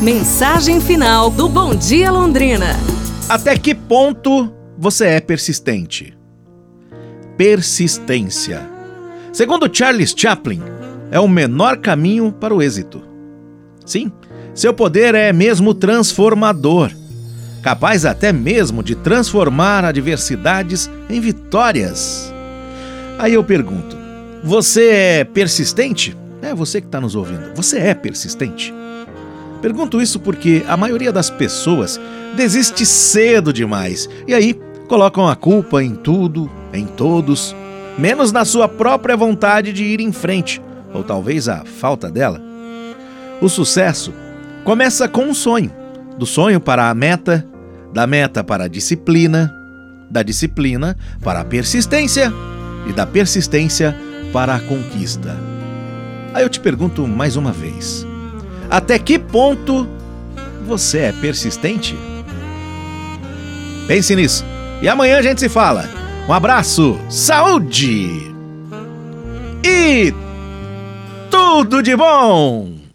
Mensagem final do Bom Dia Londrina. Até que ponto você é persistente? Persistência. Segundo Charles Chaplin, é o menor caminho para o êxito. Sim, seu poder é mesmo transformador, capaz até mesmo de transformar adversidades em vitórias. Aí eu pergunto: você é persistente? É você que está nos ouvindo. Você é persistente? Pergunto isso porque a maioria das pessoas desiste cedo demais e aí colocam a culpa em tudo, em todos, menos na sua própria vontade de ir em frente, ou talvez a falta dela. O sucesso começa com um sonho, do sonho para a meta, da meta para a disciplina, da disciplina para a persistência e da persistência para a conquista. Aí eu te pergunto mais uma vez: até que ponto você é persistente? Pense nisso. E amanhã a gente se fala. Um abraço, saúde e tudo de bom!